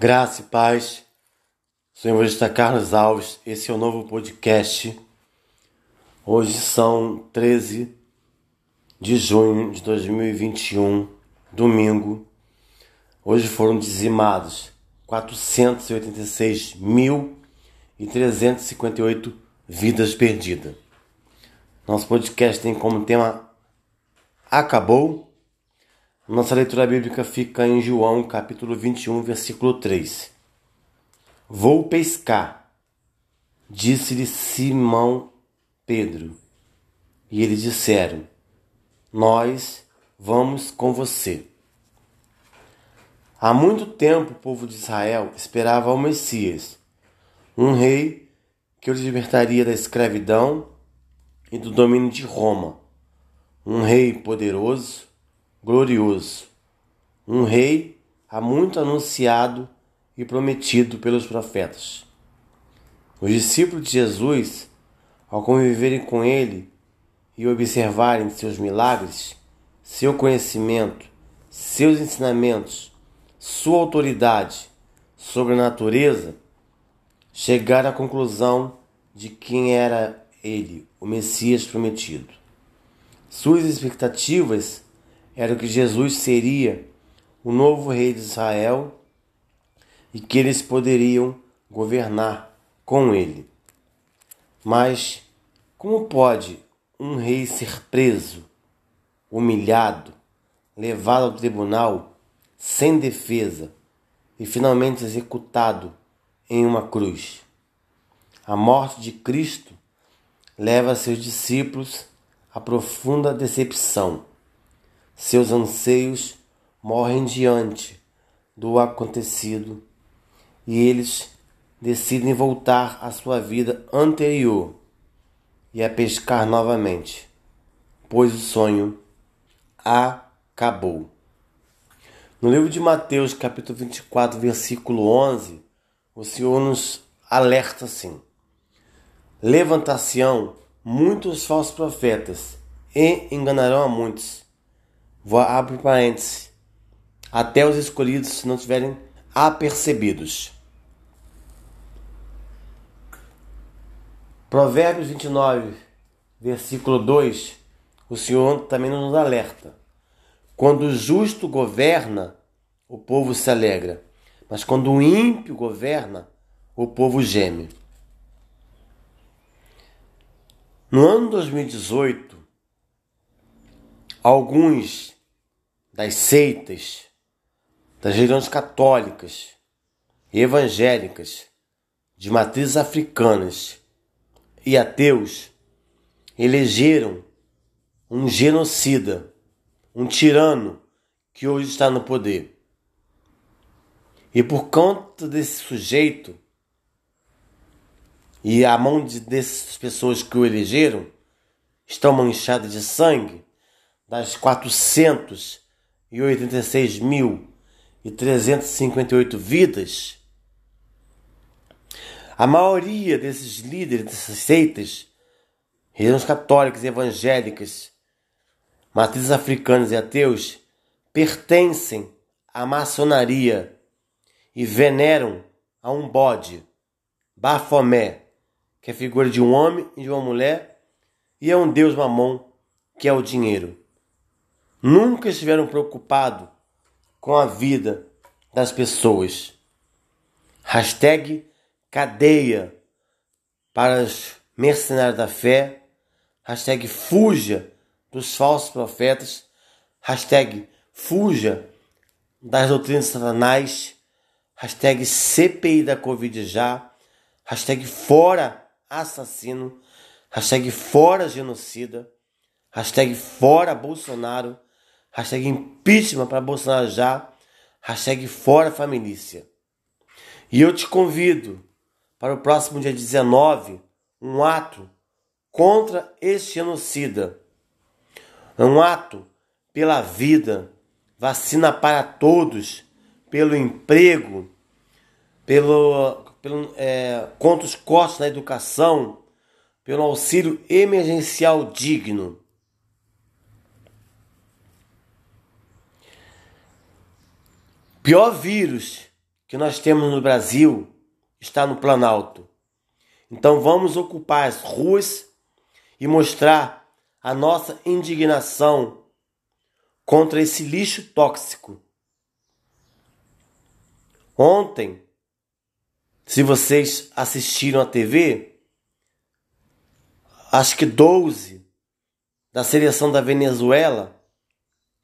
Graça e paz. Sou o evangelista Carlos Alves. Esse é o novo podcast. Hoje são 13 de junho de 2021, domingo. Hoje foram dizimados 486.358 vidas perdidas. Nosso podcast tem como tema Acabou nossa leitura bíblica fica em João, capítulo 21, versículo 3. Vou pescar, disse-lhe Simão Pedro. E eles disseram: Nós vamos com você. Há muito tempo o povo de Israel esperava o Messias, um rei que os libertaria da escravidão e do domínio de Roma, um rei poderoso glorioso, um rei há muito anunciado e prometido pelos profetas. Os discípulos de Jesus, ao conviverem com ele e observarem seus milagres, seu conhecimento, seus ensinamentos, sua autoridade sobre a natureza, chegaram à conclusão de quem era ele, o Messias prometido. Suas expectativas era que Jesus seria o novo rei de Israel e que eles poderiam governar com ele. Mas como pode um rei ser preso, humilhado, levado ao tribunal sem defesa e finalmente executado em uma cruz? A morte de Cristo leva seus discípulos a profunda decepção seus anseios morrem diante do acontecido e eles decidem voltar à sua vida anterior e a pescar novamente, pois o sonho acabou. No livro de Mateus, capítulo 24, versículo 11, o Senhor nos alerta assim: Levantar-se-ão muitos falsos profetas e enganarão a muitos Abrir parênteses. Até os escolhidos não tiverem apercebidos. Provérbios 29, versículo 2, o Senhor também nos alerta. Quando o justo governa, o povo se alegra, mas quando o ímpio governa, o povo geme. No ano 2018, alguns das seitas, das religiões católicas e evangélicas de matrizes africanas e ateus elegeram um genocida, um tirano que hoje está no poder. E por conta desse sujeito e a mão de, dessas pessoas que o elegeram estão manchadas de sangue das 400 e 86.358 vidas, a maioria desses líderes dessas seitas, religiões católicas evangélicas, matrizes africanas e ateus, pertencem à maçonaria e veneram a um bode, Bafomé, que é figura de um homem e de uma mulher, e é um deus mamon, que é o dinheiro nunca estiveram preocupados com a vida das pessoas. Hashtag cadeia para os mercenários da fé. Hashtag fuja dos falsos profetas. Hashtag fuja das doutrinas de Satanás. Hashtag CPI da Covid já. Hashtag fora assassino. Hashtag fora genocida. Hashtag fora Bolsonaro hashtag impeachment para Bolsonaro já, hashtag fora família. E eu te convido para o próximo dia 19, um ato contra este genocida. Um ato pela vida, vacina para todos, pelo emprego, pelo, pelo é, contra os cortes na educação, pelo auxílio emergencial digno. Pior vírus que nós temos no Brasil está no Planalto. Então vamos ocupar as ruas e mostrar a nossa indignação contra esse lixo tóxico. Ontem, se vocês assistiram a TV, acho que 12 da seleção da Venezuela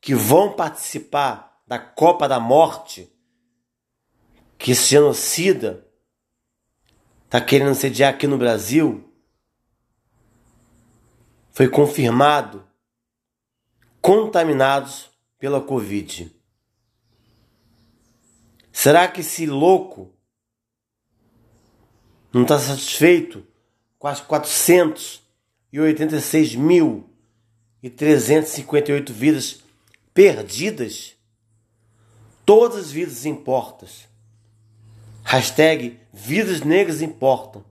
que vão participar da Copa da Morte, que esse genocida está querendo sediar aqui no Brasil, foi confirmado contaminados pela Covid. Será que esse louco não está satisfeito com as 486.358 vidas perdidas? Todas as vidas importam. Hashtag vidas negras importam.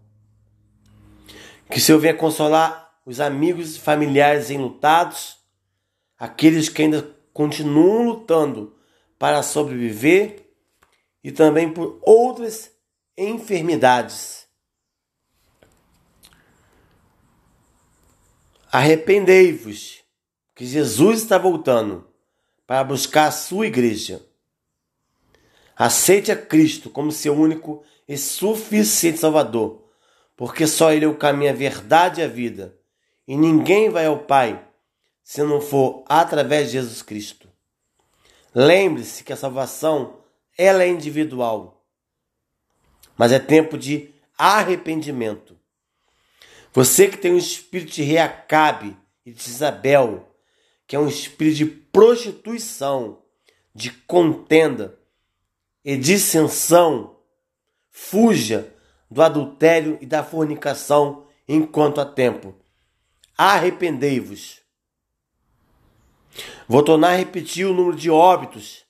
Que o Senhor venha consolar os amigos e familiares enlutados, aqueles que ainda continuam lutando para sobreviver e também por outras enfermidades. Arrependei-vos, que Jesus está voltando para buscar a sua igreja. Aceite a Cristo como seu único e suficiente Salvador, porque só Ele é o caminho, a verdade e a vida, e ninguém vai ao Pai se não for através de Jesus Cristo. Lembre-se que a salvação ela é individual, mas é tempo de arrependimento. Você que tem um espírito de Reacabe e de Isabel, que é um espírito de prostituição, de contenda e dissensão, fuja do adultério e da fornicação enquanto há tempo. Arrependei-vos. Vou tornar a repetir o número de óbitos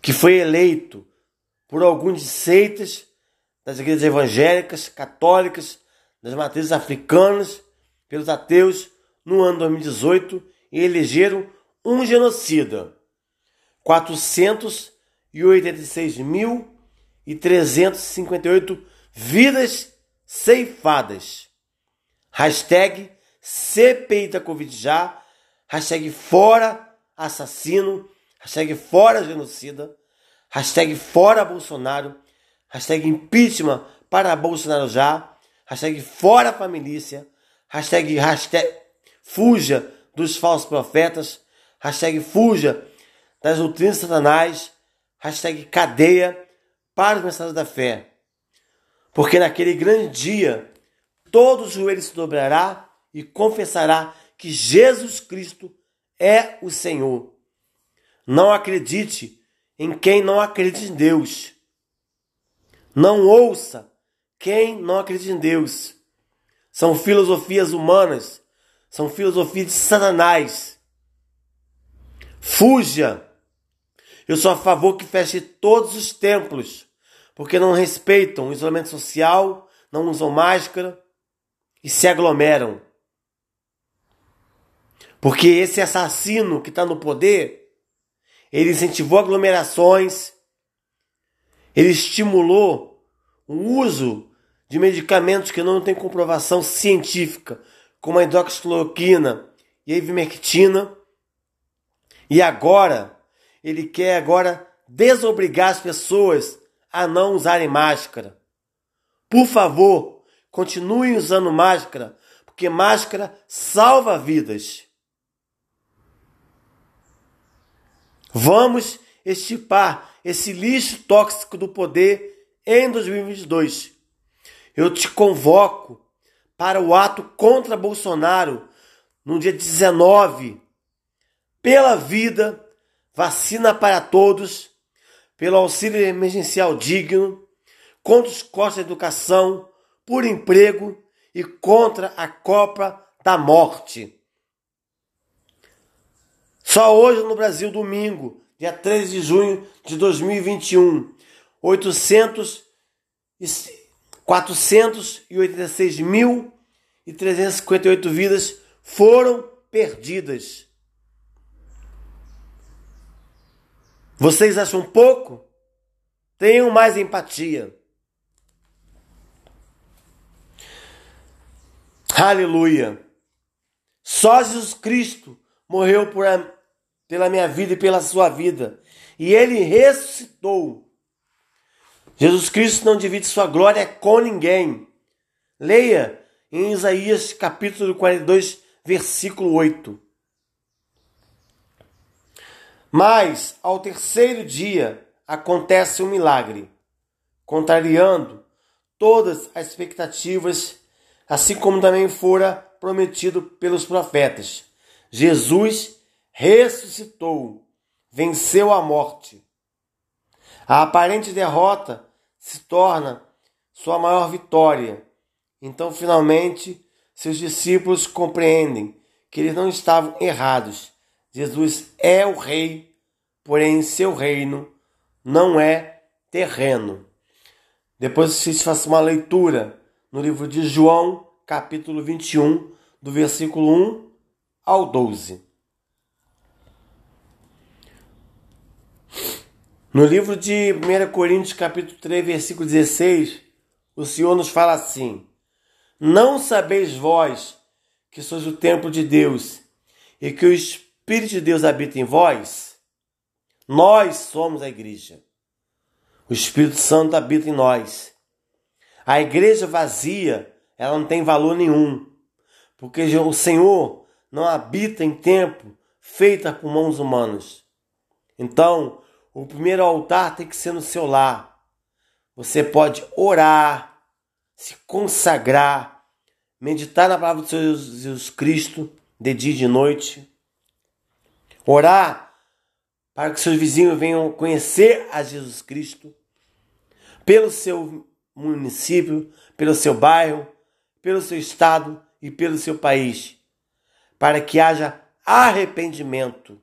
que foi eleito por alguns de seitas das igrejas evangélicas, católicas, das matrizes africanas, pelos ateus no ano 2018 e elegeram um genocida. 486.358 vidas ceifadas. Hashtag CPI da Covid já. Hashtag fora assassino, hashtag fora genocida, hashtag fora Bolsonaro, hashtag impeachment para Bolsonaro já, hashtag fora família, hashtag, hashtag fuja dos falsos profetas, hashtag fuja das doutrinas satanás, hashtag cadeia para os mensageiros da fé. Porque naquele grande dia, todo joelho se dobrará e confessará que Jesus Cristo é o Senhor. Não acredite em quem não acredita em Deus. Não ouça quem não acredita em Deus. São filosofias humanas, são filosofias de Satanás. Fuja. Eu sou a favor que feche todos os templos, porque não respeitam o isolamento social, não usam máscara e se aglomeram. Porque esse assassino que está no poder, ele incentivou aglomerações, ele estimulou o uso de medicamentos que não têm comprovação científica, como a hidroxicloroquina e a ivermectina. E agora, ele quer agora desobrigar as pessoas a não usarem máscara. Por favor, continuem usando máscara, porque máscara salva vidas. Vamos estipar esse lixo tóxico do poder em 2022. Eu te convoco para o ato contra Bolsonaro no dia 19. Pela vida, vacina para todos, pelo auxílio emergencial digno, contra os costos da educação, por emprego e contra a Copa da Morte. Só hoje no Brasil, domingo, dia 13 de junho de 2021, 800 486.358 vidas foram perdidas. Vocês acham pouco? Tenham mais empatia. Aleluia. Só Jesus Cristo morreu por a, pela minha vida e pela sua vida. E ele ressuscitou. Jesus Cristo não divide sua glória com ninguém. Leia em Isaías capítulo 42, versículo 8. Mas ao terceiro dia acontece um milagre, contrariando todas as expectativas, assim como também fora prometido pelos profetas. Jesus ressuscitou, venceu a morte. A aparente derrota se torna sua maior vitória. Então, finalmente, seus discípulos compreendem que eles não estavam errados. Jesus é o rei, porém seu reino não é terreno. Depois vocês façam uma leitura no livro de João, capítulo 21, do versículo 1 ao 12. No livro de 1 Coríntios, capítulo 3, versículo 16, o Senhor nos fala assim: Não sabeis vós que sois o templo de Deus e que o Espírito de Deus habita em vós? Nós somos a igreja. O Espírito Santo habita em nós. A igreja vazia, ela não tem valor nenhum, porque o Senhor não habita em templo feito por mãos humanas. Então, o primeiro altar tem que ser no seu lar. Você pode orar, se consagrar, meditar na palavra do Senhor Jesus Cristo de dia e de noite. Orar para que seus vizinhos venham conhecer a Jesus Cristo pelo seu município, pelo seu bairro, pelo seu estado e pelo seu país, para que haja arrependimento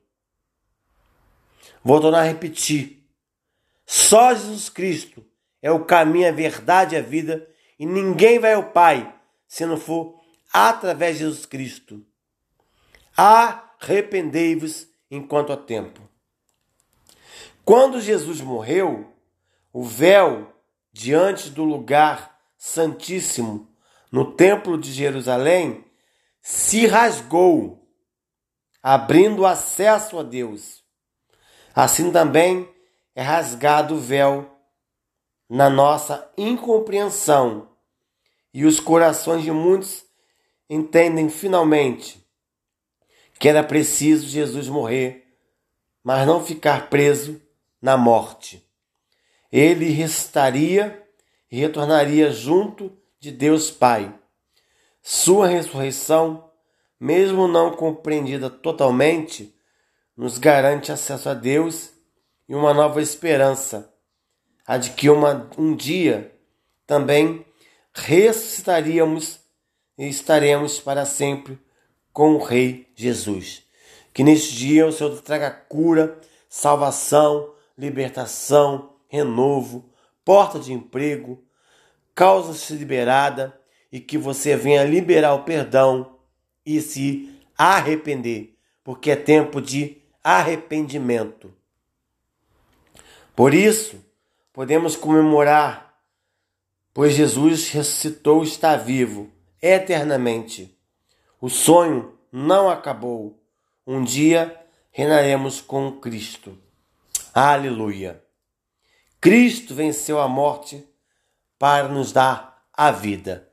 Vou tornar a repetir. Só Jesus Cristo é o caminho, a verdade e a vida, e ninguém vai ao Pai se não for através de Jesus Cristo. Arrependei-vos enquanto há tempo. Quando Jesus morreu, o véu diante do lugar santíssimo no templo de Jerusalém se rasgou, abrindo acesso a Deus. Assim também é rasgado o véu na nossa incompreensão e os corações de muitos entendem finalmente que era preciso Jesus morrer, mas não ficar preso na morte. Ele restaria e retornaria junto de Deus Pai. Sua ressurreição, mesmo não compreendida totalmente, nos garante acesso a Deus e uma nova esperança, a de que uma, um dia também ressuscitaríamos e estaremos para sempre com o Rei Jesus. Que neste dia o Senhor traga cura, salvação, libertação, renovo, porta de emprego, causa-se liberada e que você venha liberar o perdão e se arrepender, porque é tempo de arrependimento. Por isso, podemos comemorar, pois Jesus ressuscitou e está vivo eternamente. O sonho não acabou. Um dia reinaremos com Cristo. Aleluia! Cristo venceu a morte para nos dar a vida.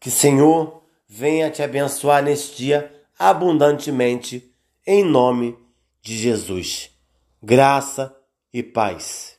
Que Senhor venha te abençoar neste dia abundantemente, em nome de Jesus. Graça e paz.